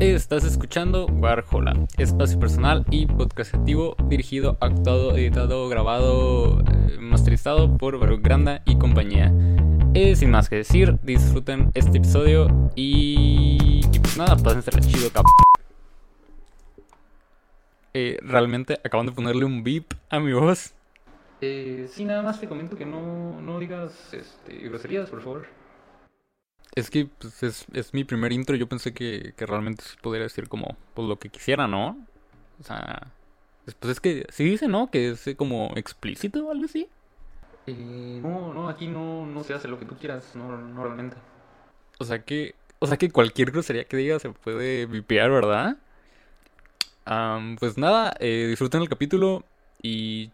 Estás escuchando Warhola, espacio personal y podcastativo dirigido, actuado, editado, grabado, eh, masterizado por Baruch Granda y compañía. Eh, sin más que decir, disfruten este episodio y, y pues nada, pásensela chido, cap. Eh, realmente acaban de ponerle un beep a mi voz. Eh, sí, nada más te comento que no, no digas este, groserías, por favor. Es que pues, es, es mi primer intro. Yo pensé que, que realmente sí podría decir como pues, lo que quisiera, ¿no? O sea, pues, es que sí dice, ¿no? Que es eh, como explícito o algo así. Eh, no, no, aquí no, no se hace lo que tú quieras, no, no realmente. O sea que, o sea que cualquier grosería que diga se puede vipear, ¿verdad? Am, pues nada, eh, disfruten el capítulo y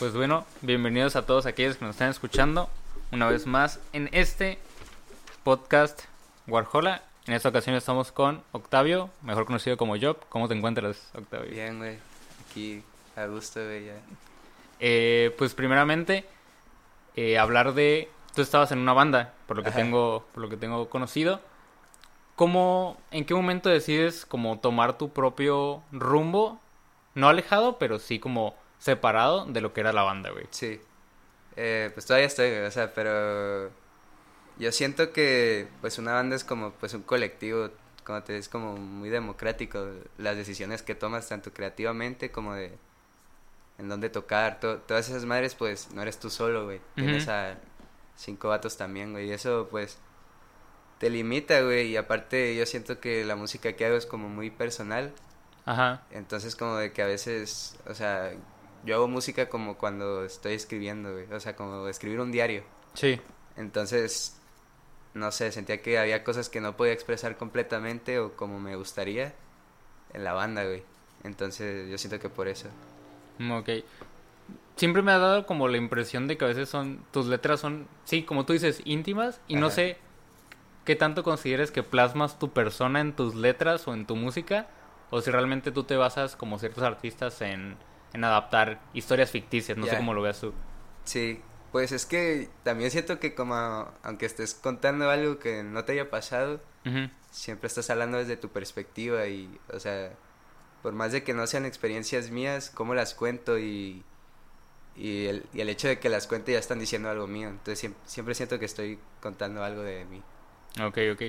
Pues bueno, bienvenidos a todos aquellos que nos están escuchando una vez más en este podcast Warhola. En esta ocasión estamos con Octavio, mejor conocido como Job. ¿Cómo te encuentras, Octavio? Bien, güey. Aquí a gusto, güey, ya. Eh, pues primeramente, eh, hablar de... Tú estabas en una banda, por lo que Ajá. tengo, por lo que tengo conocido. ¿Cómo, en qué momento decides como tomar tu propio rumbo? No alejado, pero sí como separado de lo que era la banda, güey. Sí. Eh, pues todavía estoy, güey, o sea, pero yo siento que pues una banda es como pues un colectivo, como te es como muy democrático las decisiones que tomas tanto creativamente como de en dónde tocar, to- todas esas madres pues no eres tú solo, güey. Tienes a cinco vatos también, güey, y eso pues te limita, güey, y aparte yo siento que la música que hago es como muy personal. Ajá. Entonces como de que a veces, o sea, yo hago música como cuando estoy escribiendo, güey. O sea, como escribir un diario. Sí. Entonces, no sé, sentía que había cosas que no podía expresar completamente o como me gustaría en la banda, güey. Entonces, yo siento que por eso. Mm, Ok. Siempre me ha dado como la impresión de que a veces son, tus letras son, sí, como tú dices, íntimas y no sé qué tanto consideres que plasmas tu persona en tus letras o en tu música o si realmente tú te basas como ciertos artistas en, en adaptar historias ficticias, no sé cómo lo veas tú. Sí, pues es que también siento que como aunque estés contando algo que no te haya pasado, siempre estás hablando desde tu perspectiva y, o sea, por más de que no sean experiencias mías, cómo las cuento y, y, el, y el hecho de que las cuente ya están diciendo algo mío. Entonces siempre, siempre siento que estoy contando algo de mí. Ok, ok.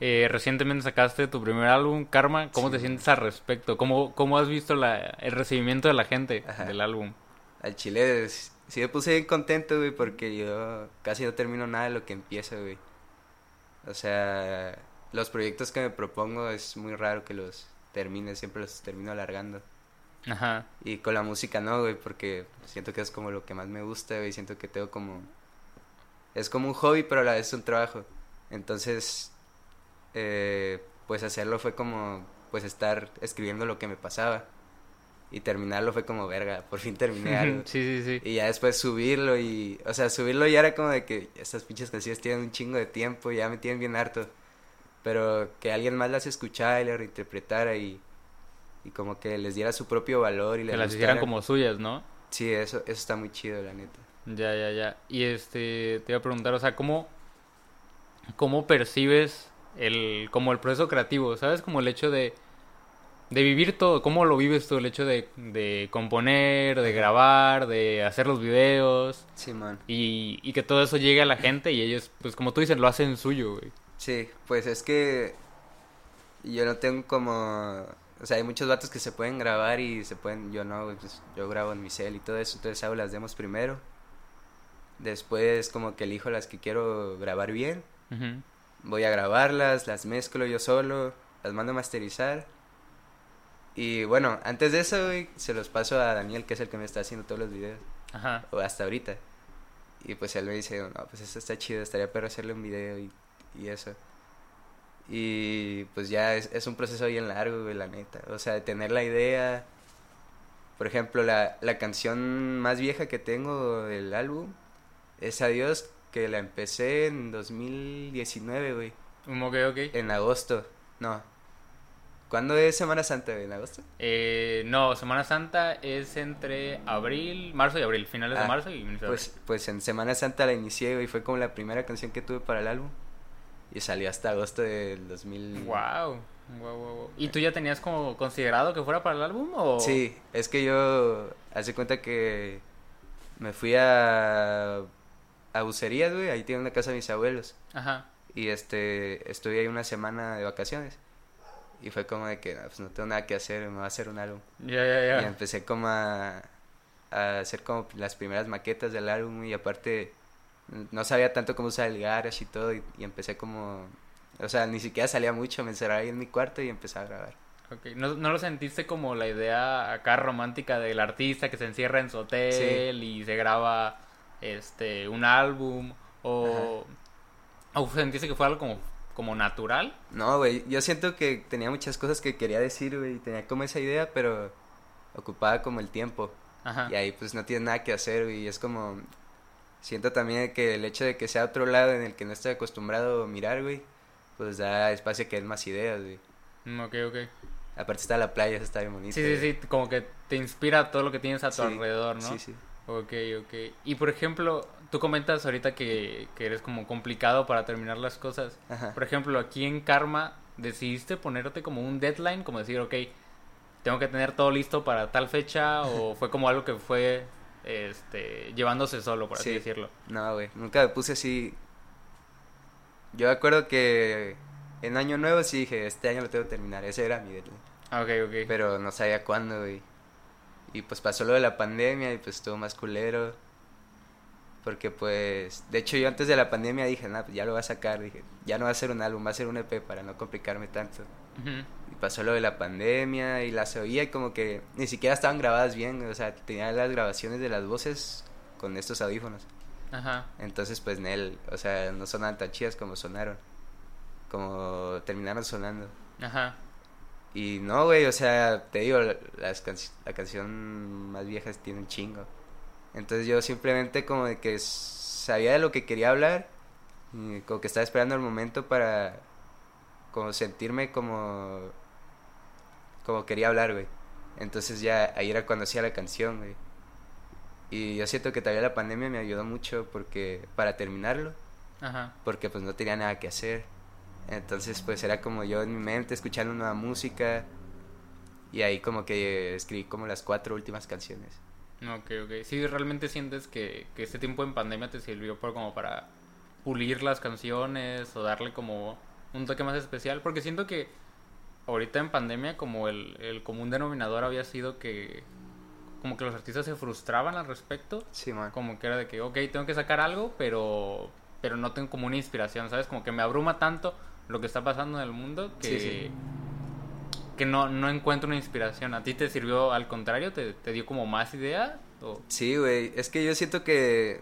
Eh, recientemente sacaste tu primer álbum, Karma. ¿Cómo Sí. te sientes al respecto? ¿Cómo, cómo has visto la, el recibimiento de la gente Ajá. del álbum? Al chile sí me puse bien contento, güey, porque yo casi no termino nada de lo que empiezo, güey. O sea, los proyectos que me propongo es muy raro que los termine, siempre los termino alargando. Ajá. Y con la música no, güey, porque siento que es como lo que más me gusta, güey. Siento que tengo como... Es como un hobby, pero a la vez es un trabajo. Entonces, eh, pues hacerlo fue como, pues estar escribiendo lo que me pasaba. Y terminarlo fue como, verga, por fin terminé algo. sí, sí, sí. Y ya después subirlo y... O sea, subirlo ya era como de que estas pinches canciones tienen un chingo de tiempo y ya me tienen bien harto. Pero que alguien más las escuchara y las reinterpretara y... Y como que les diera su propio valor y les Que las hicieran como suyas, ¿no? Sí, eso, eso está muy chido, la neta. Ya, ya, ya. Y este, te iba a preguntar, o sea, ¿cómo, cómo percibes el, como el proceso creativo? ¿Sabes? Como el hecho de, de vivir todo, ¿cómo lo vives tú? El hecho de, de componer, de grabar, de hacer los videos Sí, man. y, y que todo eso llegue a la gente y ellos, pues como tú dices, lo hacen suyo, güey. Sí, pues es que yo no tengo como... O sea, hay muchos vatos que se pueden grabar y se pueden... Yo no, pues yo grabo en mi cel y todo eso, entonces hago las demos primero. Después como que elijo las que quiero grabar bien. Voy a grabarlas, las mezclo yo solo, las mando a masterizar. Y bueno, antes de eso, güey, se los paso a Daniel, que es el que me está haciendo todos los videos. Ajá. o hasta ahorita. Y pues él me dice, no, pues esto está chido, estaría perro hacerle un video y, y eso. Y pues ya es, es un proceso bien largo, güey, la neta. O sea, de tener la idea. Por ejemplo, la, la canción más vieja que tengo del álbum es Adiós, que la empecé en 2019, güey. Ok, ok. En agosto. No. ¿Cuándo es Semana Santa, güey? ¿En agosto? Eh, no, Semana Santa es entre abril, marzo y abril, finales de Ah, marzo y inicio de Pues, pues en Semana Santa la inicié, güey. Fue como la primera canción que tuve para el álbum. Y salió hasta agosto del 2000. Wow. Wow, wow, wow. ¿Y tú ya tenías como considerado que fuera para el álbum o Sí, es que yo hace cuenta que me fui a a Bucerías, güey, ahí tiene una casa de mis abuelos Ajá. y este estuve ahí una semana de vacaciones y fue como de que "No, pues no tengo nada que hacer, me voy a hacer un álbum. Ya, ya, Y ya. empecé como a, a hacer como las primeras maquetas del álbum y aparte no sabía tanto cómo usar el garage y todo y, y empecé como o sea, ni siquiera salía mucho, me encerraba ahí en mi cuarto y empecé a grabar. Ok, ¿No, ¿No lo sentiste como la idea acá romántica del artista que se encierra en su hotel y se graba este un álbum? ¿O, o sentiste que fue algo como, como natural? No, güey, yo siento que tenía muchas cosas que quería decir, güey, y tenía como esa idea, pero ocupaba como el tiempo. Ajá. Y ahí pues no tienes nada que hacer, güey, y es como... Siento también que el hecho de que sea otro lado en el que no estoy acostumbrado a mirar, güey, pues da espacio a que den más ideas, güey. Mm, Ok, ok. Aparte está la playa, eso está bien bonito. Sí, sí, sí, como que te inspira todo lo que tienes a tu Sí, alrededor, ¿no? Sí, sí. Ok, ok. Y por ejemplo, tú comentas ahorita que, que eres como complicado para terminar las cosas. Ajá. Por ejemplo, aquí en Karma, ¿decidiste ponerte como un deadline? Como decir, ok, tengo que tener todo listo para tal fecha, o fue como algo que fue este, llevándose solo, por así Sí. decirlo. No, güey, nunca me puse así... Yo me acuerdo que en Año Nuevo sí dije, este año lo tengo que terminar, ese era mi deadline. Ah, Ok, ok. pero no sabía cuándo, güey. Y pues pasó lo de la pandemia y pues estuvo más culero. Porque pues, de hecho yo antes de la pandemia dije, nada, pues ya lo voy a sacar, dije, ya no va a ser un álbum, va a ser un EP para no complicarme tanto. Y pasó lo de la pandemia y las oía y como que ni siquiera estaban grabadas bien, o sea, tenía las grabaciones de las voces con estos audífonos. Ajá. Entonces pues Nel, o sea, no sonaban tan chidas como sonaron, como terminaron sonando. Ajá. Y no, güey, o sea, te digo, la- las canci- la canción más vieja tiene un chingo. Entonces yo simplemente como de que sabía de lo que quería hablar, y como que estaba esperando el momento para como sentirme como como quería hablar, güey. Entonces ya ahí era cuando hacía la canción, güey. Y yo siento que todavía la pandemia me ayudó mucho porque para terminarlo, Ajá. porque pues no tenía nada que hacer. Entonces pues era como yo en mi mente escuchando nueva música y ahí como que escribí como las cuatro últimas canciones. Ok, ok. Sí, realmente sientes que, que este tiempo en pandemia te sirvió por como para pulir las canciones o darle como un toque más especial. Porque siento que ahorita en pandemia como el, el común denominador había sido que como que los artistas se frustraban al respecto. Sí, man. Como que era de que, ok, tengo que sacar algo, pero, pero no tengo como una inspiración, ¿sabes? Como que me abruma tanto lo que está pasando en el mundo que, Sí, sí. que no, no encuentro una inspiración. ¿A ti te sirvió al contrario? ¿Te, te dio como más idea? O... Sí, güey, es que yo siento que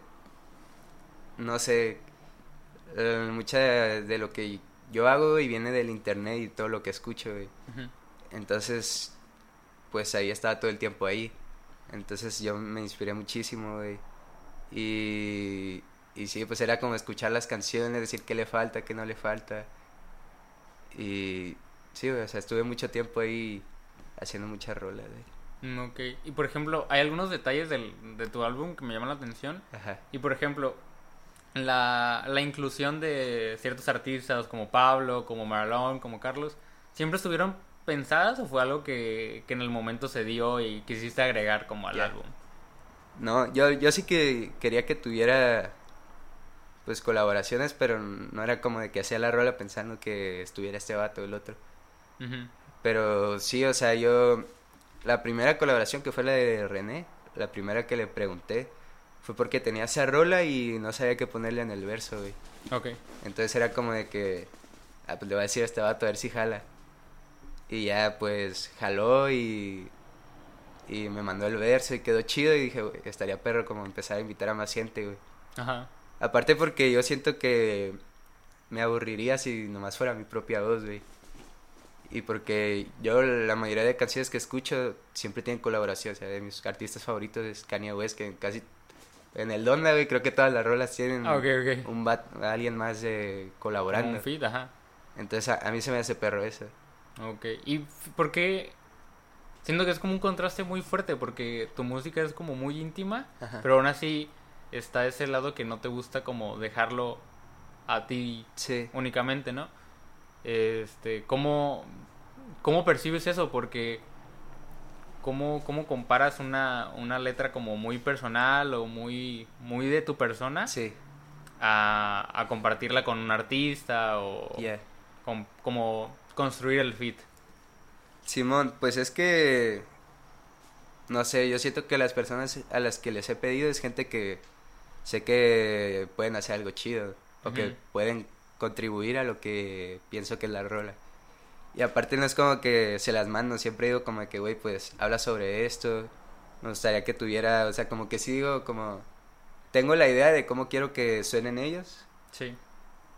no sé, eh, mucha de, de lo que yo hago y viene del internet y todo lo que escucho, güey. Entonces, pues ahí estaba todo el tiempo ahí. Entonces yo me inspiré muchísimo, güey. Y, y sí, pues era como escuchar las canciones, decir qué le falta, qué no le falta. Y sí, güey, o sea, estuve mucho tiempo ahí haciendo muchas rolas, güey. Mm, Ok. Y por ejemplo, hay algunos detalles del, de tu álbum que me llaman la atención. Ajá. Y por ejemplo, la, la inclusión de ciertos artistas como Pablo, como Marlon, como Carlos, ¿siempre estuvieron pensadas o fue algo que, que en el momento se dio y quisiste agregar como al álbum? No, yo, yo sí que quería que tuviera pues colaboraciones, pero no era como de que hacía la rola pensando que estuviera este vato o el otro. Pero sí, o sea, yo la primera colaboración que fue la de René, la primera que le pregunté, fue porque tenía esa rola y no sabía qué ponerle en el verso, güey. Ok. Entonces era como de que, ah, pues le voy a decir a este vato a ver si jala. Y ya pues jaló y, y me mandó el verso y quedó chido y dije, güey, estaría perro como empezar a invitar a más gente, güey. Ajá. Aparte porque yo siento que me aburriría si nomás fuera mi propia voz, güey. Y porque yo la mayoría de canciones que escucho siempre tienen colaboración. O sea, de mis artistas favoritos es Kanye West, que casi en el Donda, güey, creo que todas las rolas tienen Ah, un bat, alguien más eh, colaborando. Un feed, ajá. Entonces a, a mí se me hace perro eso. Ok. ¿Y por qué? Siento que es como un contraste muy fuerte porque tu música es como muy íntima, Ajá. pero aún así está ese lado que no te gusta como dejarlo a ti Sí. únicamente, ¿no? Este, ¿cómo, cómo percibes eso? Porque ¿cómo, cómo comparas una, una letra como muy personal o muy, muy de tu persona Sí. a, a compartirla con un artista o Yeah. con- como construir el fit? Simón, pues es que no sé, yo siento que las personas a las que les he pedido es gente que sé que pueden hacer algo chido o que pueden contribuir a lo que pienso que es la rola. Y aparte no es como que se las mando, siempre digo como que, güey, pues habla sobre esto, me gustaría que tuviera, o sea, como que sí digo como, tengo la idea de cómo quiero que suenen ellos Sí.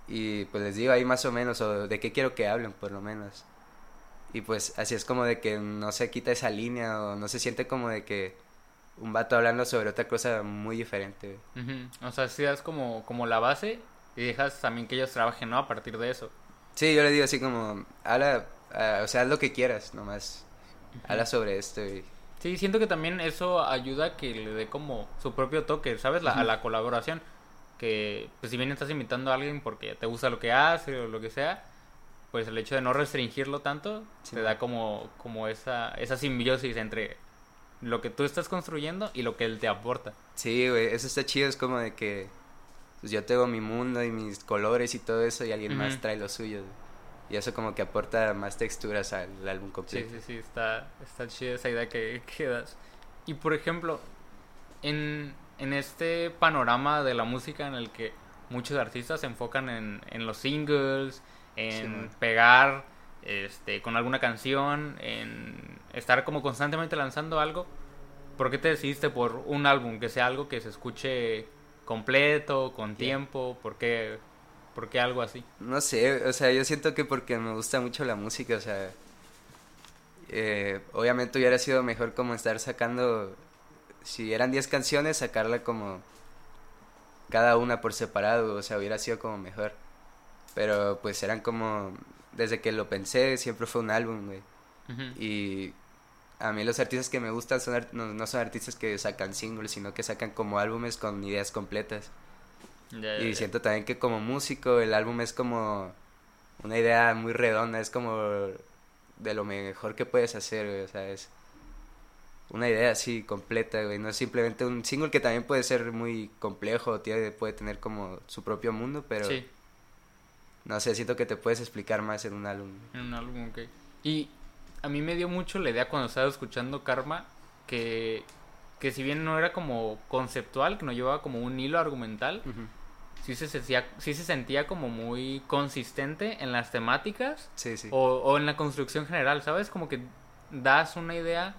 y pues les digo ahí más o menos, o de qué quiero que hablen por lo menos. Y pues así es como de que no se quita esa línea o no se siente como de que un vato hablando sobre otra cosa muy diferente. Ujú. O sea, si das como, como la base y dejas también que ellos trabajen, ¿no? A partir de eso. Sí, yo le digo así como, habla, ah, o sea, haz lo que quieras, nomás. Habla sobre esto y... Sí, siento que también eso ayuda a que le dé como su propio toque, ¿sabes? La, A la colaboración. Que, pues, si bien estás invitando a alguien porque te gusta lo que hace o lo que sea, pues el hecho de no restringirlo tanto Sí. te da como, como esa, esa simbiosis entre lo que tú estás construyendo y lo que él te aporta. Sí, güey, eso está chido, es como de que pues yo tengo mi mundo y mis colores y todo eso y alguien más Ujú. trae los suyos. Y eso como que aporta más texturas al álbum Sí, completo. sí, sí, está, está chida esa idea que, que das. Y por ejemplo, en, en este panorama de la música en el que muchos artistas se enfocan en, en los singles, en Sí, pegar este, con alguna canción, en estar como constantemente lanzando algo, ¿por qué te decidiste por un álbum? Que sea algo que se escuche completo, con tiempo, ¿por qué, por qué algo así? No sé, o sea, yo siento que porque me gusta mucho la música, o sea, eh, obviamente hubiera sido mejor como estar sacando, si eran 10 canciones, sacarla como cada una por separado, o sea, hubiera sido como mejor. Pero pues eran como, desde que lo pensé, siempre fue un álbum, güey. Y a mí los artistas que me gustan son no, no son artistas que sacan singles, sino que sacan como álbumes con ideas completas. Y siento también que como músico el álbum es como una idea muy redonda, es como de lo mejor que puedes hacer, güey, o sea, es una idea así completa, güey, no es simplemente un single que también puede ser muy complejo, tiene, puede tener como su propio mundo, pero Sí. No sé, siento que te puedes explicar más en un álbum. En un álbum, ok. Y a mí me dio mucho la idea cuando estaba escuchando Karma que, que si bien no era como conceptual, que no llevaba como un hilo argumental, sí se sentía, sí se sentía como muy consistente en las temáticas Sí, sí. o, o en la construcción general, ¿sabes? Como que das una idea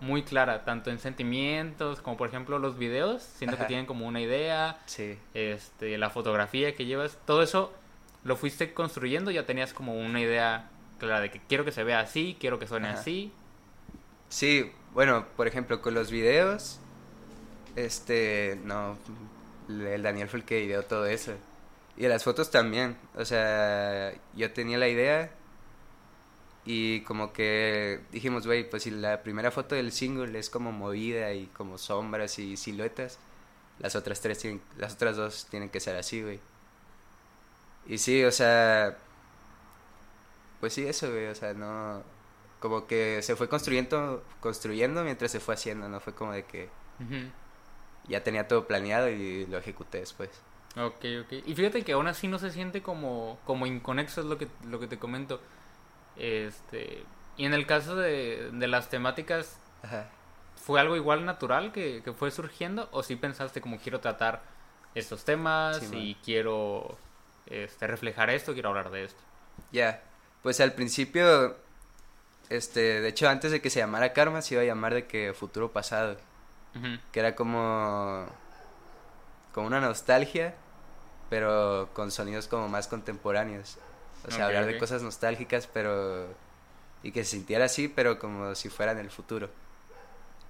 muy clara, tanto en sentimientos, como por ejemplo los videos, siento que tienen como una idea, Sí. este, la fotografía que llevas, todo eso lo fuiste construyendo, ya tenías como una idea clara de que quiero que se vea así, quiero que suene Ajá. así. Sí, bueno, por ejemplo, con los videos, este, no, el Daniel fue el que ideó todo eso. Y las fotos también, o sea, yo tenía la idea y como que dijimos, güey, pues si la primera foto del single es como movida y como sombras y siluetas, las otras tres tienen, las otras dos tienen que ser así, güey. Y sí, o sea, pues sí, eso, güey, o sea, no, como que se fue construyendo, construyendo mientras se fue haciendo, no fue como de que ya tenía todo planeado y lo ejecuté después. Ok, ok. Y fíjate que aún así no se siente como, como inconexo, es lo que, lo que te comento. Este, y en el caso de, de las temáticas, Ajá. ¿fue algo igual natural que, que fue surgiendo? ¿O sí pensaste como quiero tratar estos temas Sí, man. y quiero este, reflejar esto, quiero hablar de esto? Ya, pues al principio, este, de hecho antes de que se llamara Karma se iba a llamar de que futuro pasado, que era como, como una nostalgia pero con sonidos como más contemporáneos. O sea, hablar de cosas nostálgicas, pero... Y que se sintiera así, pero como si fuera en el futuro.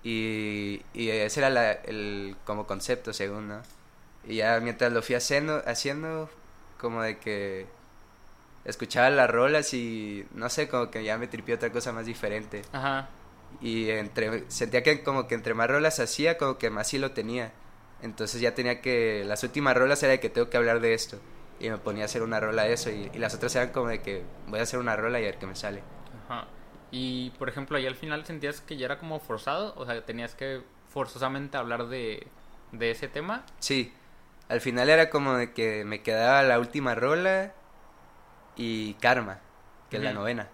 Y, y ese era la, el como concepto, según, ¿no? Y ya mientras lo fui haciendo, haciendo como de que escuchaba las rolas y no sé, como que ya me tripió otra cosa más diferente. Ajá. Y entre, sentía que como que entre más rolas hacía, como que más sí lo tenía. Entonces ya tenía que, las últimas rolas era de que tengo que hablar de esto. Y me ponía a hacer una rola de eso. Y, las otras eran como de que voy a hacer una rola y a ver qué me sale. Ajá. Y por ejemplo, ahí al final sentías que ya era como forzado. O sea, tenías que forzosamente hablar de, de ese tema. Sí. Al final era como de que me quedaba la última rola y Karma, que es la novena.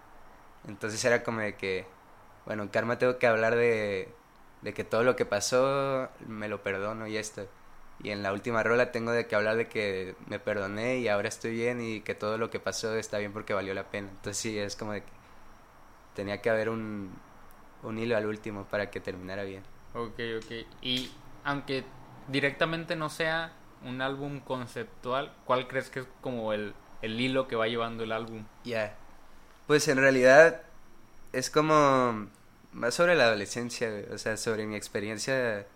Entonces era como de que, bueno, en Karma tengo que hablar de, de que todo lo que pasó me lo perdono y esto. Y en la última rola tengo de que hablar de que me perdoné y ahora estoy bien y que todo lo que pasó está bien porque valió la pena. Entonces sí, es como de que tenía que haber un, un hilo al último para que terminara bien. Ok, ok. Y aunque directamente no sea un álbum conceptual, ¿cuál crees que es como el, el hilo que va llevando el álbum? Ya. Pues en realidad es como más sobre la adolescencia, o sea, sobre mi experiencia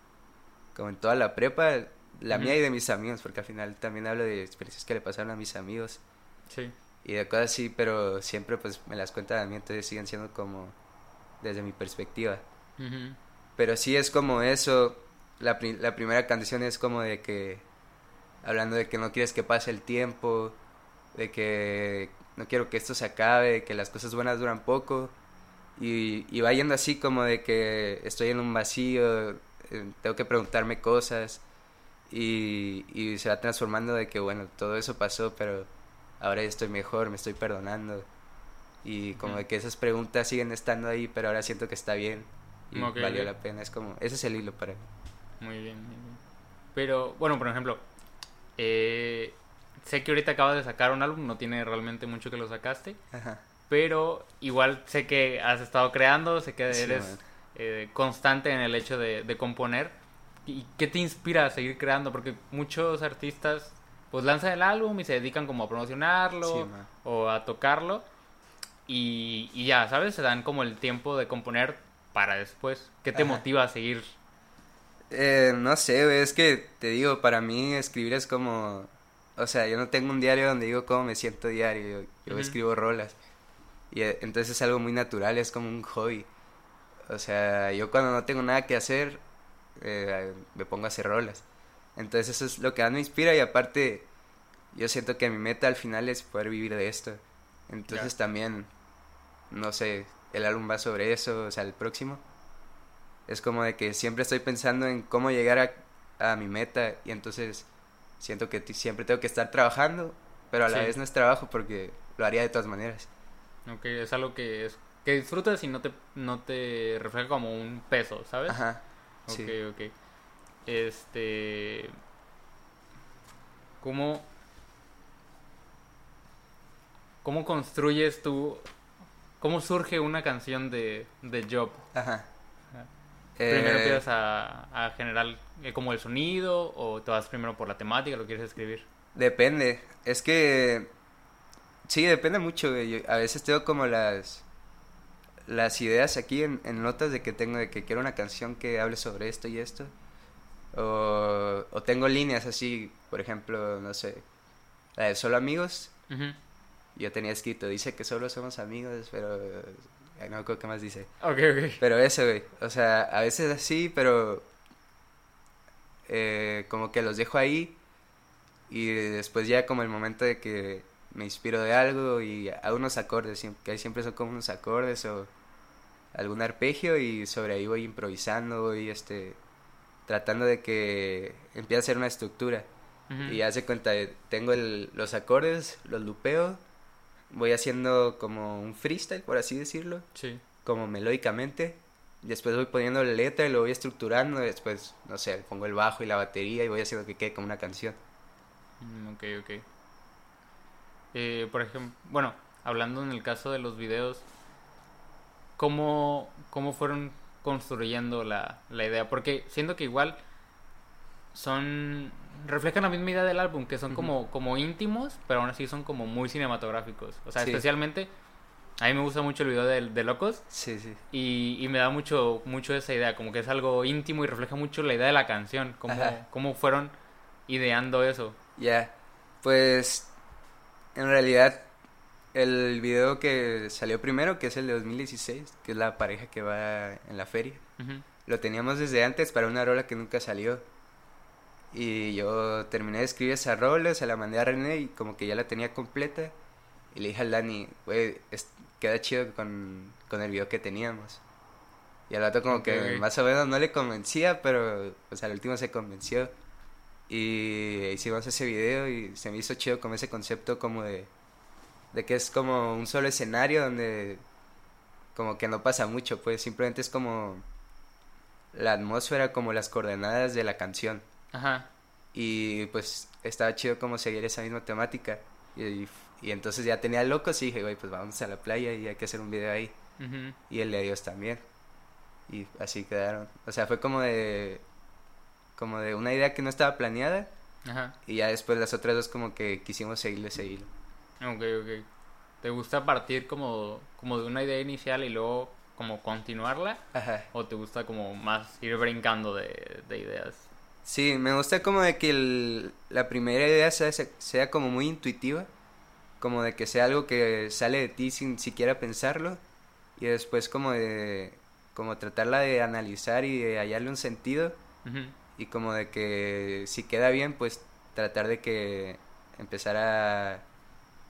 como en toda la prepa, la mía y de mis amigos, porque al final también hablo de experiencias que le pasaron a mis amigos. Sí. Y de cosas así, pero siempre pues me las cuenta a mí, entonces siguen siendo como desde mi perspectiva. Pero sí es como eso, la, la primera canción es como de que, hablando de que no quieres que pase el tiempo, de que no quiero que esto se acabe, que las cosas buenas duran poco. Y, y va yendo así como de que estoy en un vacío, eh, tengo que preguntarme cosas y, y se va transformando de que bueno, todo eso pasó, pero ahora estoy mejor, me estoy perdonando. Y como de que esas preguntas siguen estando ahí, pero ahora siento que está bien y valió la pena. Es como, ese es el hilo para mí. Muy bien, muy bien. Pero, bueno, por ejemplo, eh, sé que ahorita acabas de sacar un álbum, no tiene realmente mucho que lo sacaste. Pero igual sé que has estado creando, sé que eres eh, constante en el hecho de, componer. ¿Y qué te inspira a seguir creando? Porque muchos artistas pues lanzan el álbum y se dedican como a promocionarlo o a tocarlo. Y, y, ya, ¿sabes? Se dan como el tiempo de componer para después. ¿Qué te motiva a seguir? Eh, no sé, es que te digo, para mí escribir es como o sea, yo no tengo un diario donde digo cómo me siento diario, yo, escribo rolas. Y eh, entonces es algo muy natural, es como un hobby. O sea, yo cuando no tengo nada que hacer, eh, me pongo a hacer rolas. Entonces eso es lo que más me inspira y aparte yo siento que mi meta al final es poder vivir de esto. Entonces también, no sé, el álbum va sobre eso, o sea, el próximo. Es como de que siempre estoy pensando en cómo llegar a, a mi meta y entonces siento que siempre tengo que estar trabajando, pero a la vez no es trabajo porque lo haría de todas maneras. Ok, es algo que es que disfrutas y no te no te refleja como un peso, ¿sabes? Ajá. Ok, ok. Este ¿Cómo cómo construyes tú cómo surge una canción de de Job? Ajá. Primero eh, empiezas a, a generar eh, como el sonido o te vas primero por la temática, lo quieres escribir? Depende. Es que sí, depende mucho. a veces tengo como las las ideas aquí en, notas de que tengo de que quiero una canción que hable sobre esto y esto. O, o tengo líneas así, por ejemplo, no sé, la de solo amigos. Yo tenía escrito, dice que solo somos amigos, pero no creo que más dice. Ok, ok. Pero eso, güey. O sea, a veces así, pero. Eh, como que los dejo ahí. Y después ya como el momento de que me inspiro de algo y a unos acordes, que siempre son como unos acordes o algún arpegio y sobre ahí voy improvisando, voy este, tratando de que empiece a ser una estructura. Y hace cuenta, tengo el, los acordes, los lupeo voy haciendo como un freestyle, por así decirlo. Sí. Como melódicamente. Después voy poniendo la letra y lo voy estructurando. Después, no sé, pongo el bajo y la batería y voy haciendo que quede como una canción. Mm, ok, ok. Eh, por ejemplo, bueno, hablando en el caso de los videos, ¿cómo, cómo fueron construyendo la, la idea? Porque siento que igual son reflejan la misma idea del álbum, que son como, como íntimos, pero aún así son como muy cinematográficos. O sea, especialmente, a mí me gusta mucho el video de, de Locos. Sí, sí. Y, y, me da mucho, mucho esa idea, como que es algo íntimo y refleja mucho la idea de la canción, cómo, cómo fueron ideando eso. Ya, pues en realidad el video que salió primero, que es el de 2016, que es la pareja que va en la feria, lo teníamos desde antes para una rola que nunca salió. Y yo terminé de escribir esa rola, se la mandé a René y como que ya la tenía completa. Y le dije al Dani, güey, queda chido con, con el video que teníamos. Y al rato como que más o menos no le convencía, pero pues al último se convenció. Y hicimos ese video y se me hizo chido como ese concepto como de, de que es como un solo escenario donde como que no pasa mucho, pues simplemente es como la atmósfera, como las coordenadas de la canción. Ajá. Y pues estaba chido como seguir esa misma temática. Y, y, entonces ya tenía locos y dije, güey, pues vamos a la playa y hay que hacer un video ahí. Y el de Dios también. Y así quedaron. O sea, fue como de. Como de una idea que no estaba planeada. Ajá. Y ya después las otras dos como que quisimos seguirle seguir. Ok, ok. ¿Te gusta partir como, como de una idea inicial y luego como continuarla? Ajá. ¿O te gusta como más ir brincando de, de ideas? Sí, me gusta como de que la primera idea sea, sea como muy intuitiva, como de que sea algo que sale de ti sin siquiera pensarlo y después como de como tratarla de analizar y de hallarle un sentido y como de que si queda bien pues tratar de que empezar a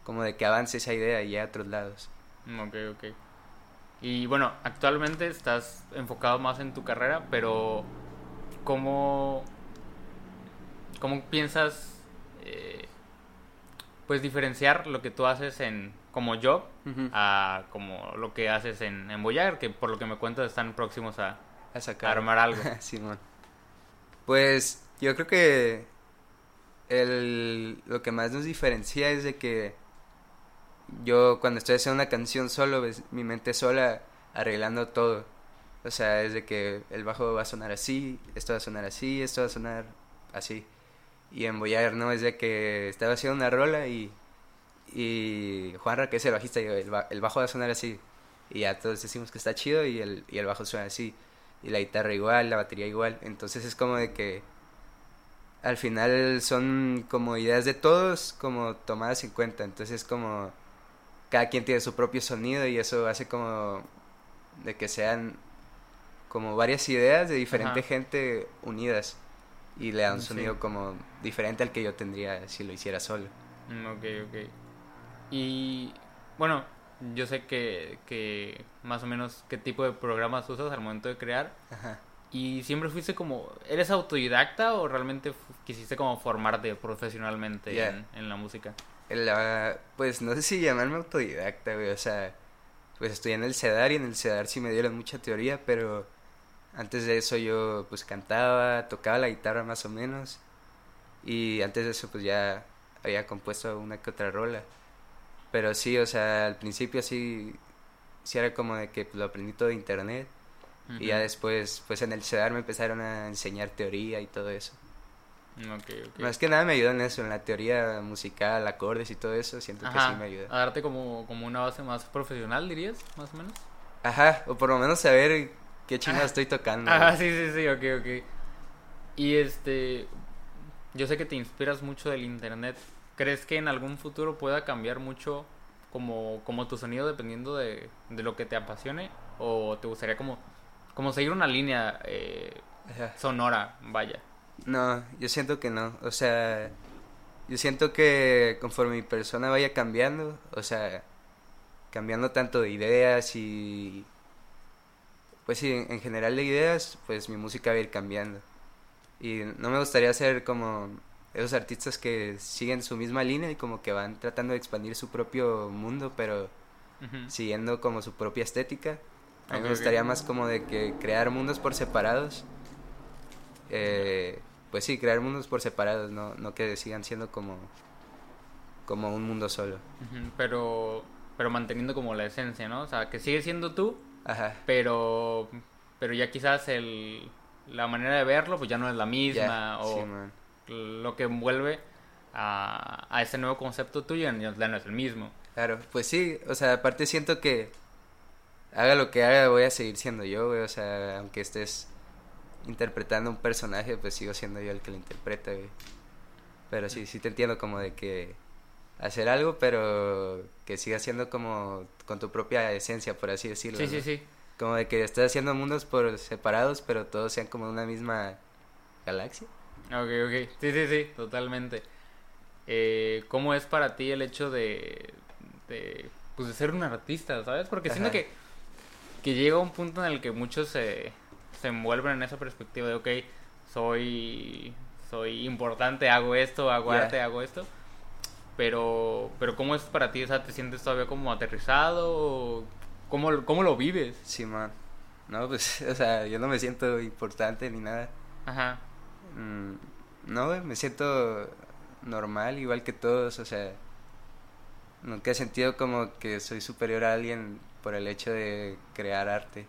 como de que avance esa idea y a otros lados. Ok, ok. Y bueno, actualmente estás enfocado más en tu carrera, pero ¿cómo, ¿Cómo piensas eh, pues diferenciar lo que tú haces en como job a como lo que haces en, en Voyager, que por lo que me cuentas están próximos a, armar algo? Simón. Pues yo creo que el, lo que más nos diferencia es de que yo cuando estoy haciendo una canción solo, ves mi mente sola arreglando todo. O sea, es de que el bajo va a sonar así, esto va a sonar así, esto va a sonar así. Y en Voyager, ¿no? Es de que estaba haciendo una rola y, y Juanra, que es el bajista, digo, el, el, bajo va a sonar así. Y ya todos decimos que está chido y el, y el bajo suena así. Y la guitarra igual, la batería igual. Entonces es como de que al final son como ideas de todos, como tomadas en cuenta. Entonces es como cada quien tiene su propio sonido y eso hace como de que sean como varias ideas de diferente gente unidas y le da un sonido como diferente al que yo tendría si lo hiciera solo. Mm, ok, ok. Y bueno, yo sé que, que más o menos qué tipo de programas usas al momento de crear. Ajá. ¿Y siempre fuiste como, eres autodidacta o realmente quisiste como formarte profesionalmente en, en, la música? La, pues no sé si llamarme autodidacta, güey, o sea, pues estudié en el CEDAR y en el CEDAR sí me dieron mucha teoría, pero antes de eso yo pues cantaba, tocaba la guitarra más o menos. Y antes de eso pues ya había compuesto una que otra rola. Pero sí, o sea, al principio sí, sí era como de que pues, lo aprendí todo de internet. Y ya después, pues en el CEDAR me empezaron a enseñar teoría y todo eso. Okay, okay. Más que nada me ayudó en eso, en la teoría musical, acordes y todo eso, siento que sí me ayuda. A darte como, como una base más profesional, dirías, más o menos. Ajá, o por lo menos saber qué chingada estoy tocando. Ajá, sí, sí, sí, ok, ok. Y este, yo sé que te inspiras mucho del internet. ¿Crees que en algún futuro pueda cambiar mucho como, como tu sonido dependiendo de, de lo que te apasione? ¿O te gustaría como, como seguir una línea eh, sonora, vaya? No, yo siento que no. O sea, yo siento que conforme mi persona vaya cambiando, o sea, cambiando tanto de ideas y pues sí, en, general de ideas, pues mi música va a ir cambiando. Y no me gustaría ser como esos artistas que siguen su misma línea y como que van tratando de expandir su propio mundo, pero siguiendo como su propia estética. A mí me gustaría más como de que crear mundos por separados. Eh, pues sí, crear mundos por separados, no, no que sigan siendo como, como un mundo solo. pero, pero manteniendo como la esencia, ¿no? O sea, que sigue siendo tú, Ajá. Pero, pero ya quizás el, la manera de verlo pues ya no es la misma. o, lo que envuelve a, a ese nuevo concepto tuyo ya no es el mismo. Claro, pues sí, o sea, aparte siento que haga lo que haga, voy a seguir siendo yo, güey, o sea, aunque estés interpretando un personaje, pues sigo siendo yo el que lo interpreta, güey. Pero sí, sí te entiendo como de que hacer algo, pero que siga siendo como con tu propia esencia, por así decirlo. Sí, sí, sí. Como de que estés haciendo mundos por separados, pero todos sean como una misma galaxia. Ok, ok. Sí, sí, sí, totalmente. Eh, ¿Cómo es para ti el hecho de, de, pues de ser un artista, ¿sabes? Porque siento que, que llega un punto en el que muchos se, se envuelven en esa perspectiva de, ok, soy, soy importante, hago esto, hago arte, hago esto. Pero, pero ¿cómo es para ti? O sea, ¿te sientes todavía como aterrizado? ¿Cómo, cómo lo vives? Sí, man. No, pues, o sea, yo no me siento importante ni nada. Ajá. Mm, no, me siento normal, igual que todos, o sea, nunca he sentido como que soy superior a alguien por el hecho de crear arte.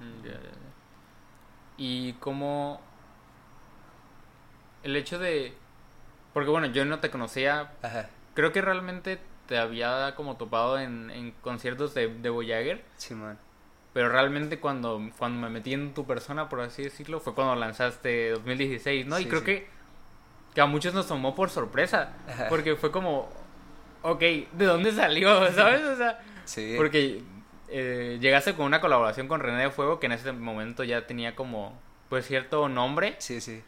Mm, y cómo el hecho de porque bueno, yo no te conocía. Ajá. Creo que realmente te había como topado en, en conciertos de, de Voyager. Sí, man. Pero realmente cuando, cuando me metí en tu persona, por así decirlo, fue cuando lanzaste 2016, ¿no? y creo que, que a muchos nos tomó por sorpresa. Porque fue como, ok, ¿de dónde salió? ¿Sabes? O sea, sí. porque eh, llegaste con una colaboración con René de Fuego que en ese momento ya tenía como, pues, cierto nombre. Sí, sí.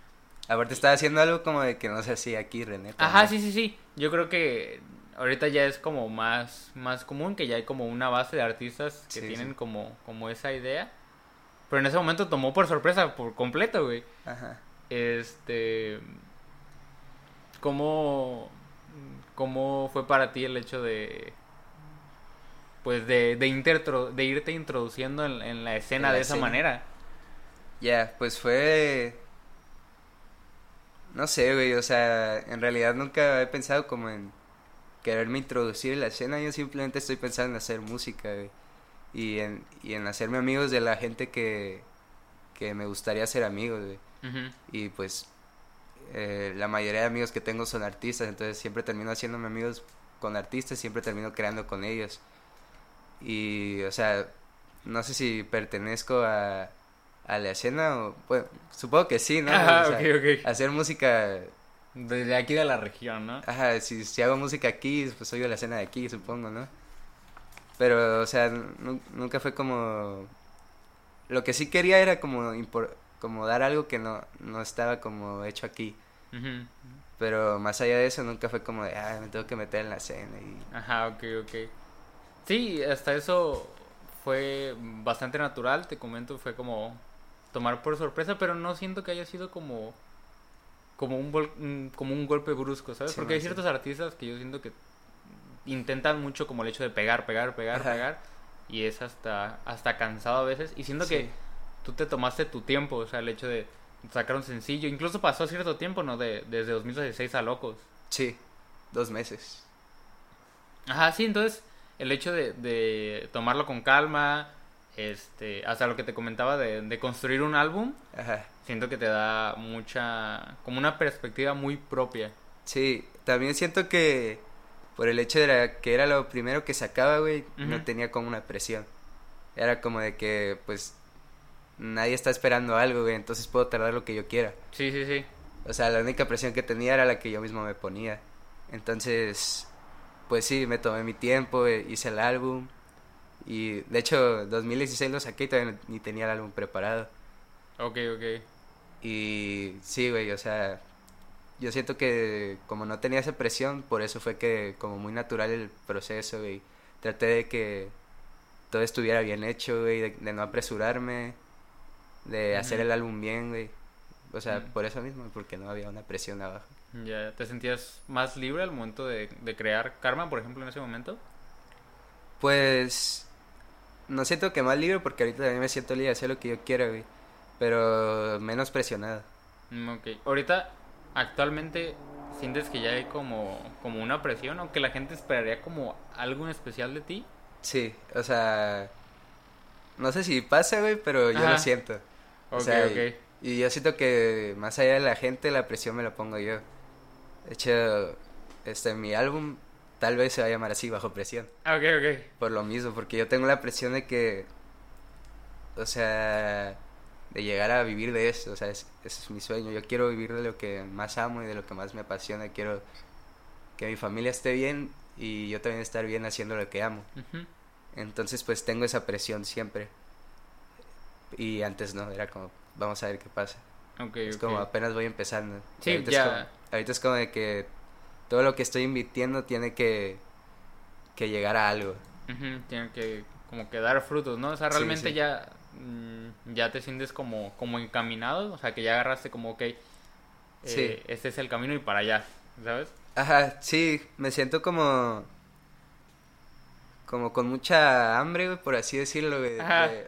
Aparte estaba haciendo algo como de que no sé si aquí René. Ajá, sí, sí, sí. Yo creo que ahorita ya es como más, más común, que ya hay como una base de artistas que tienen Como, como esa idea. Pero en ese momento tomó por sorpresa por completo, güey. Ajá. Este... ¿Cómo, ¿Cómo fue para ti el hecho de... Pues de, de, de irte introduciendo en, la escena de esa manera? Ya, pues fue no sé, güey, o sea, en realidad nunca he pensado como en quererme introducir en la escena, yo simplemente estoy pensando en hacer música, güey. Y en, y en hacerme amigos de la gente que, que me gustaría ser amigos, güey. Y pues eh, la mayoría de amigos que tengo son artistas, entonces siempre termino haciéndome amigos con artistas, siempre termino creando con ellos. Y, o sea, no sé si pertenezco a, a la escena? O, pues, supongo que sí, ¿no? Hacer música... Desde aquí de la región, ¿no? Ajá, si, si hago música aquí, pues soy de la escena de aquí, supongo, ¿no? Pero, o sea, nunca fue como... Lo que sí quería era como, como dar algo que no, no estaba como hecho aquí. Pero más allá de eso, nunca fue como de, ah, me tengo que meter en la escena. Y... Ajá, ok, ok. Sí, hasta eso fue bastante natural, te comento, fue como tomar por sorpresa, pero no siento que haya sido como como un, como un golpe brusco, ¿sabes? Porque hay ciertos artistas que yo siento que intentan mucho como el hecho de pegar, pegar, pegar, pegar y es hasta hasta cansado a veces y siento que tú te tomaste tu tiempo, o sea, el hecho de sacar un sencillo, incluso pasó cierto tiempo, ¿no? De, desde 2016 a Locos. Sí, dos meses. Ajá, sí, entonces el hecho de, de tomarlo con calma, este, hasta lo que te comentaba de, construir un álbum, siento que te da mucha, como una perspectiva muy propia. Sí, también siento que por el hecho de que era lo primero que sacaba, güey, no tenía como una presión. Era como de que, pues, nadie está esperando algo, güey, entonces puedo tardar lo que yo quiera. Sí, sí, sí. O sea, la única presión que tenía era la que yo mismo me ponía. Entonces, pues sí, me tomé mi tiempo, eh, hice el álbum y de hecho, 2016 lo saqué y todavía ni tenía el álbum preparado. Ok, ok. Y sí, güey, o sea, yo siento que como no tenía esa presión, por eso fue que como muy natural el proceso, güey. Traté de que todo estuviera bien hecho, güey, de, no apresurarme, de hacer el álbum bien, güey. O sea, por eso mismo, porque no había una presión abajo. Ya, ¿te sentías más libre al momento de, de crear Karma, por ejemplo, en ese momento? Pues no siento que más libre porque ahorita también me siento libre de hacer lo que yo quiera, güey. Pero menos presionado. Mm, ok. Ahorita, actualmente, ¿sientes que ya hay como, como una presión o que la gente esperaría como algo especial de ti? Sí, o sea... No sé si pasa, güey, pero yo lo siento. o sea, Y yo siento que más allá de la gente, la presión me la pongo yo. De hecho, este, mi álbum tal vez se va a llamar así, Bajo Presión. Ah, ok, ok. Por lo mismo, porque yo tengo la presión de que, o sea, de llegar a vivir de esto, o sea, ese es mi sueño. Yo quiero vivir de lo que más amo y de lo que más me apasiona. Quiero que mi familia esté bien y yo también estar bien haciendo lo que amo. Entonces, pues tengo esa presión siempre. Y antes no, era como, vamos a ver qué pasa. es como apenas voy empezando. Sí, ahorita, ya. Es como, ahorita es como de que todo lo que estoy invirtiendo tiene que, que llegar a algo. Tiene que como que dar frutos, ¿no? O sea, realmente ya mm, ya te sientes como como encaminado, o sea, que ya agarraste como, ok, eh, este es el camino y para allá, ¿sabes? Ajá, sí, me siento como como con mucha hambre, güey, por así decirlo, güey.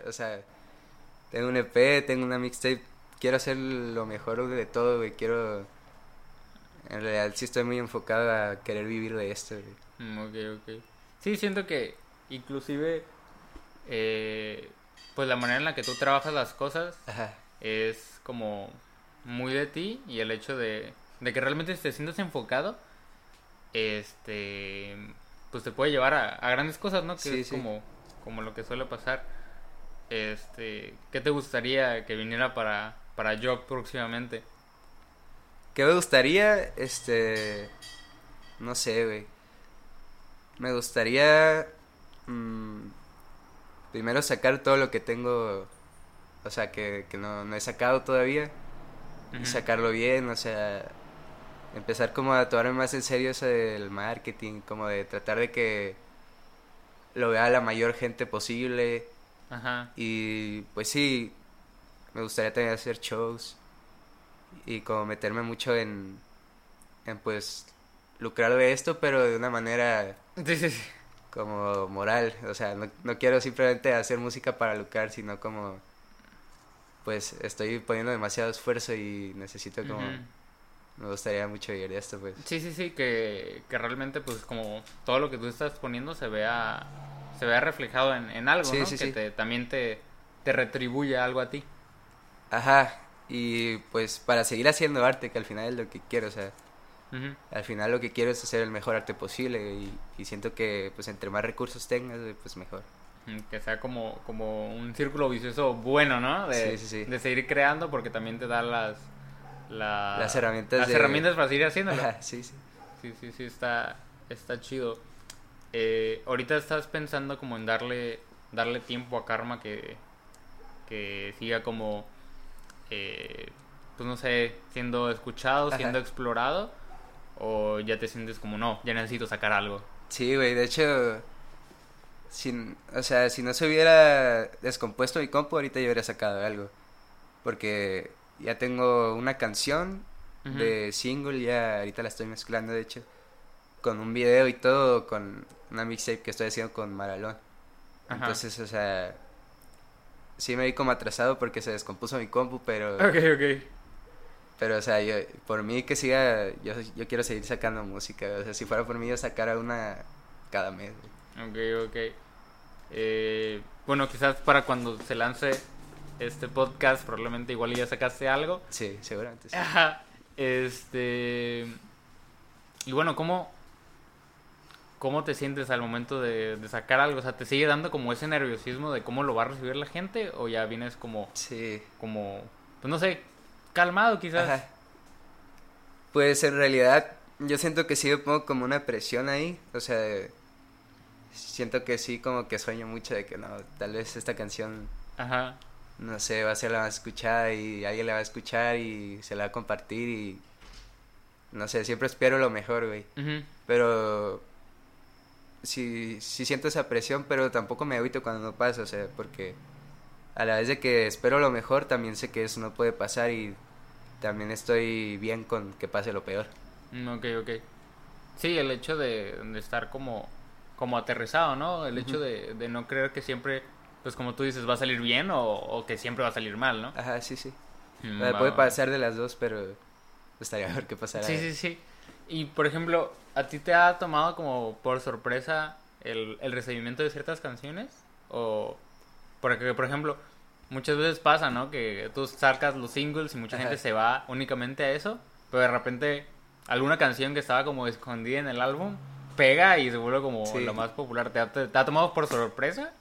o sea, tengo un EP, tengo una mixtape, quiero hacer lo mejor de todo, güey, quiero... En realidad sí estoy muy enfocado a querer vivir de esto, güey. Mm, ok, ok. Sí, siento que inclusive, eh, pues la manera en la que tú trabajas las cosas es como muy de ti y el hecho de, de que realmente te sientas enfocado, este, pues te puede llevar a, grandes cosas, ¿no? Que es Como, como lo que suele pasar. Este, ¿qué te gustaría que viniera para, para Job próximamente? ¿Qué me gustaría? Este, no sé, güey. Me gustaría mm, primero sacar todo lo que tengo, o sea, que, que no, no he sacado todavía. Y sacarlo bien, o sea, empezar como a tomarme más en serio eso del marketing, como de tratar de que lo vea la mayor gente posible Ajá. Y pues sí, me gustaría también hacer shows y como meterme mucho en, en pues lucrar de esto, pero de una manera como moral. O sea, no, no quiero simplemente hacer música para lucrar, sino como pues estoy poniendo demasiado esfuerzo y necesito como... Me gustaría mucho vivir de esto, pues. Sí, sí, sí, que, que realmente pues como todo lo que tú estás poniendo se vea se vea reflejado en, algo, ¿no? que también te, te retribuye algo a ti. Ajá, y pues para seguir haciendo arte, que al final es lo que quiero, o sea, al final lo que quiero es hacer el mejor arte posible y, siento que pues entre más recursos tengas, pues mejor. Que sea como, como un círculo vicioso bueno, ¿no? De, de seguir creando porque también te da las... las herramientas las herramientas para seguir haciéndolo. sí, sí. Sí, sí, sí, está, está chido. Eh, ahorita estás pensando como en darle, darle tiempo a Karma que, que siga como, eh, pues no sé, siendo escuchado, siendo explorado, o ya te sientes como, no, ya necesito sacar algo. Sí, güey, de hecho, sin, o sea, si no se hubiera descompuesto mi compu, ahorita yo hubiera sacado algo. Porque ya tengo una canción de single, ya ahorita la estoy mezclando, de hecho, con un video y todo, con una mixtape que estoy haciendo con Maralón. Entonces, o sea, sí me vi como atrasado porque se descompuso mi compu, pero... Ok, ok. Pero, o sea, yo, por mí que siga, yo, yo quiero seguir sacando música. O sea, si fuera por mí, yo sacara una cada mes. Ok, ok. Eh, bueno, quizás para cuando se lance este podcast, probablemente igual ya sacaste algo. Sí, seguramente sí. Ajá. Este... Y bueno, ¿cómo, ¿Cómo te sientes al momento de, sacar algo? O sea, ¿te sigue dando como ese nerviosismo de cómo lo va a recibir la gente? ¿O ya vienes como... Sí. Como... Pues no sé, calmado quizás. Pues en realidad yo siento que sí me pongo como una presión ahí. O sea, siento que sí como que sueño mucho de que no, tal vez esta canción... Ajá. No sé, va a ser la más escuchada y alguien la va a escuchar y se la va a compartir y... No sé, siempre espero lo mejor, güey. Pero sí, sí siento esa presión, pero tampoco me agüito cuando no pasa, o sea, porque a la vez de que espero lo mejor, también sé que eso no puede pasar y también estoy bien con que pase lo peor. Mm, ok, ok. Sí, el hecho de, estar como, como aterrizado, ¿no? El hecho de, de, no creer que siempre, pues como tú dices, va a salir bien o, que siempre va a salir mal, ¿no? Ajá, sí, sí. Mm, puede pasar de las dos, pero estaría mejor que pasara. Sí, sí, sí. Y por ejemplo, ¿a ti te ha tomado como por sorpresa el, el recibimiento de ciertas canciones? O, porque por ejemplo, muchas veces pasa, ¿no? Que tú sacas los singles y mucha gente se va únicamente a eso, pero de repente alguna canción que estaba como escondida en el álbum pega y se vuelve como lo más popular. ¿Te ha, tomado por sorpresa?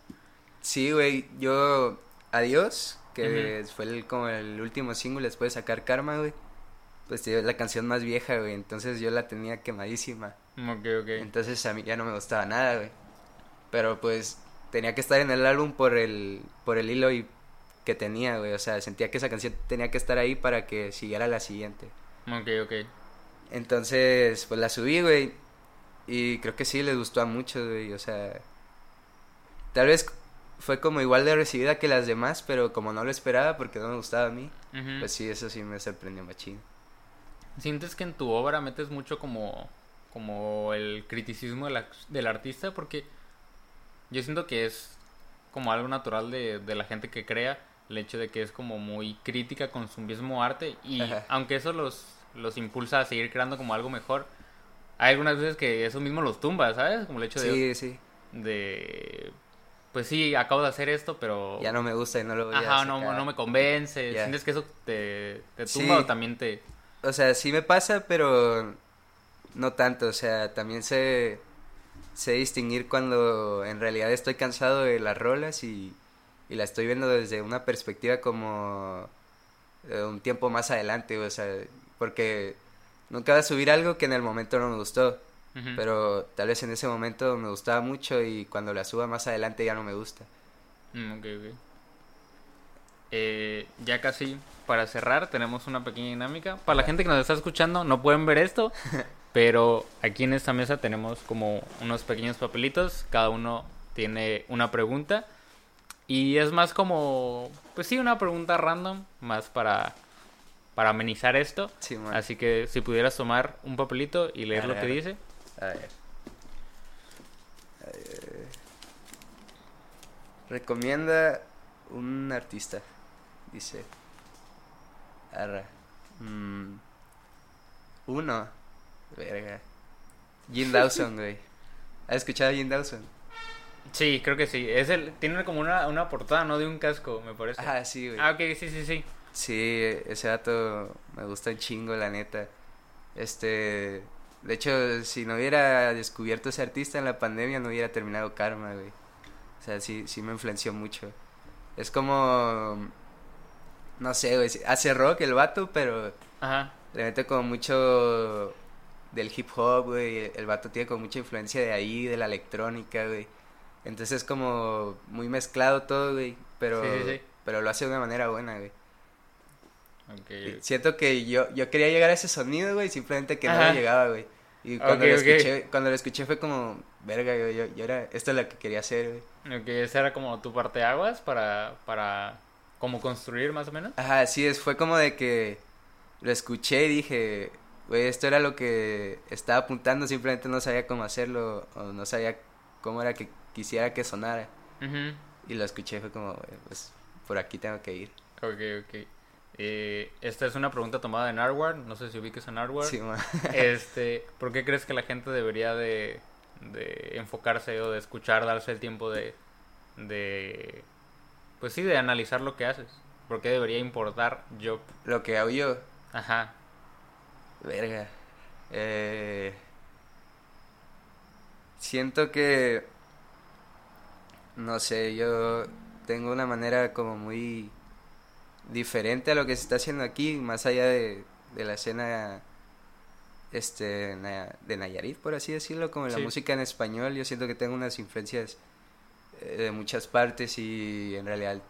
Sí, güey. Yo, Adiós, que fue el, como el último single después de sacar Karma, güey. Pues es la canción más vieja, güey. Entonces yo la tenía quemadísima. Ok, ok. Entonces a mí ya no me gustaba nada, güey. Pero pues tenía que estar en el álbum por el, por el hilo y que tenía, güey. O sea, sentía que esa canción tenía que estar ahí para que siguiera la siguiente. Ok, ok. Entonces, pues la subí, güey. Y creo que sí les gustó a muchos, güey. O sea, tal vez fue como igual de recibida que las demás, pero como no lo esperaba porque no me gustaba a mí, pues sí, eso sí me sorprendió machín. ¿Sientes que en tu obra metes mucho como, como el criticismo del artista? Porque yo siento que es como algo natural de, de la gente que crea, el hecho de que es como muy crítica con su mismo arte y aunque eso los, los impulsa a seguir creando como algo mejor, hay algunas veces que eso mismo los tumba, ¿sabes? Como el hecho de... Sí, sí. De... Pues sí, acabo de hacer esto, pero... Ya no me gusta y no lo voy Ajá, a no, no me convence. ¿Sientes que eso te, te tumba o también te...? O sea, sí me pasa, pero no tanto. O sea, también sé, sé distinguir cuando en realidad estoy cansado de las rolas y, y la estoy viendo desde una perspectiva como un tiempo más adelante. O sea, porque nunca va a subir algo que en el momento no me gustó. Pero tal vez en ese momento me gustaba mucho y cuando la suba más adelante ya no me gusta. Mm, ok, ok. Eh, ya casi para cerrar tenemos una pequeña dinámica. Para la gente que nos está escuchando no pueden ver esto, pero aquí en esta mesa tenemos como unos pequeños papelitos. Cada uno tiene una pregunta. Y es más como, pues sí, una pregunta random, más para para amenizar esto. Así que si pudieras tomar un papelito y leer lo que dice. A ver. Recomienda un artista. Dice. Arra. Mm. Uno. Verga. Jim Dawson, güey. ¿Has escuchado a Jim Dawson? Sí, creo que sí. Es el, tiene como una, una portada, ¿no? De un casco, me parece. Ah, sí, güey. Ah, ok, sí, sí, sí. Sí, ese dato me gusta un chingo, la neta. Este, de hecho, si no hubiera descubierto ese artista en la pandemia, no hubiera terminado Karma, güey. O sea, sí, sí me influenció mucho. Es como, no sé, güey, hace rock el vato, pero Ajá. le mete como mucho del hip hop, güey. El vato tiene como mucha influencia de ahí, de la electrónica, güey. Entonces es como muy mezclado todo, güey. Pero, pero lo hace de una manera buena, güey. Siento que yo, yo quería llegar a ese sonido, güey, simplemente que no llegaba, güey. Y cuando, lo escuché, cuando lo escuché fue como, verga, yo, yo, yo, era, esto es lo que quería hacer, güey. Ok, esa era como tu parte aguas para, para, como construir más o menos. Ajá, sí, es, fue como de que lo escuché y dije, güey, esto era lo que estaba apuntando, simplemente no sabía cómo hacerlo, o no sabía cómo era que quisiera que sonara. Y lo escuché, fue como, pues, por aquí tengo que ir. Ok, ok. Eh, esta es una pregunta tomada de Narwhal, no sé si ubiques a Narwhal. Sí, este, ¿Por qué crees que la gente debería de, de enfocarse o de escuchar, darse el tiempo de, de, pues sí, de analizar lo que haces? ¿Por qué debería importar yo? Lo que hago yo. Ajá. Verga. Eh, siento que, no sé, yo tengo una manera como muy diferente a lo que se está haciendo aquí, más allá de, la escena este de Nayarit, por así decirlo, como la música en español, yo siento que tengo unas influencias de muchas partes y en realidad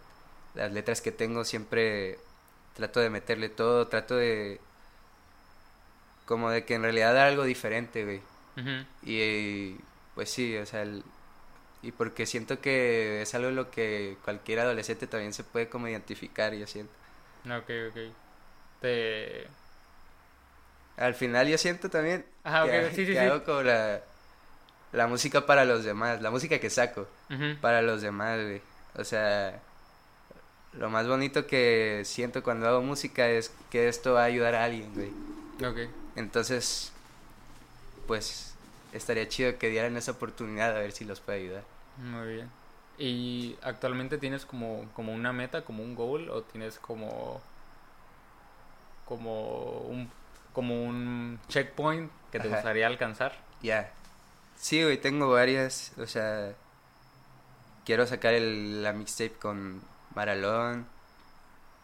las letras que tengo siempre trato de meterle todo, trato de como de que en realidad da algo diferente, güey. y, pues sí, o sea, el, y porque siento que es algo en lo que cualquier adolescente también se puede como identificar, yo siento. Ok, ok. Te... Al final yo siento también Ajá, que, sí, sí, hago como la, la música para los demás, la música que saco para los demás, güey. O sea, lo más bonito que siento cuando hago música es que esto va a ayudar a alguien, güey. Ok. Entonces, pues estaría chido que dieran esa oportunidad a ver si los puede ayudar. Muy bien. ¿Y actualmente tienes como, como una meta, como un goal o tienes como como un como un checkpoint que te gustaría alcanzar? Ya. Sí, güey, tengo varias, o sea, quiero sacar el, la mixtape con Maralón.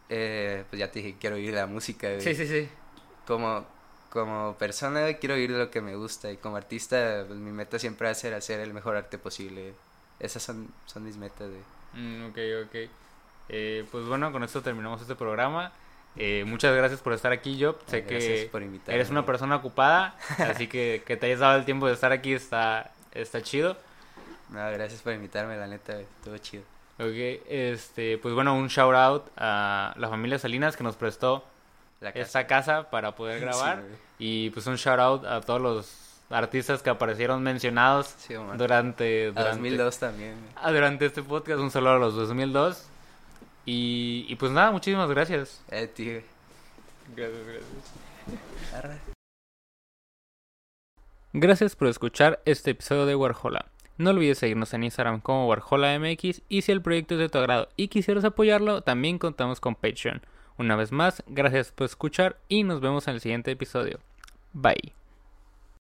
Eh, pues ya te dije, quiero oír la música. Güey. Sí, sí, sí. Como, como persona quiero oír lo que me gusta y como artista pues, mi meta siempre va a ser hacer el mejor arte posible. Esas son, son mis metas. Güey. Mm, ok, ok. Eh, pues bueno, con esto terminamos este programa. Eh, muchas gracias por estar aquí, Job. Sé que eres una persona ocupada, así que que te hayas dado el tiempo de estar aquí está, está chido. No, gracias por invitarme, la neta, estuvo chido. Ok, este, pues bueno, un shout out a la familia Salinas que nos prestó esta casa para poder grabar. y pues un shout out a todos los artistas que aparecieron mencionados durante, durante... 2002 también. Ah, durante este podcast, un saludo a los 2002. Y, y pues nada, muchísimas gracias. Eh, tío. Gracias, gracias. Gracias por escuchar este episodio de Warhola. No olvides seguirnos en Instagram como WarholaMX y si el proyecto es de tu agrado y quisieras apoyarlo, también contamos con Patreon. Una vez más, gracias por escuchar y nos vemos en el siguiente episodio. Bye.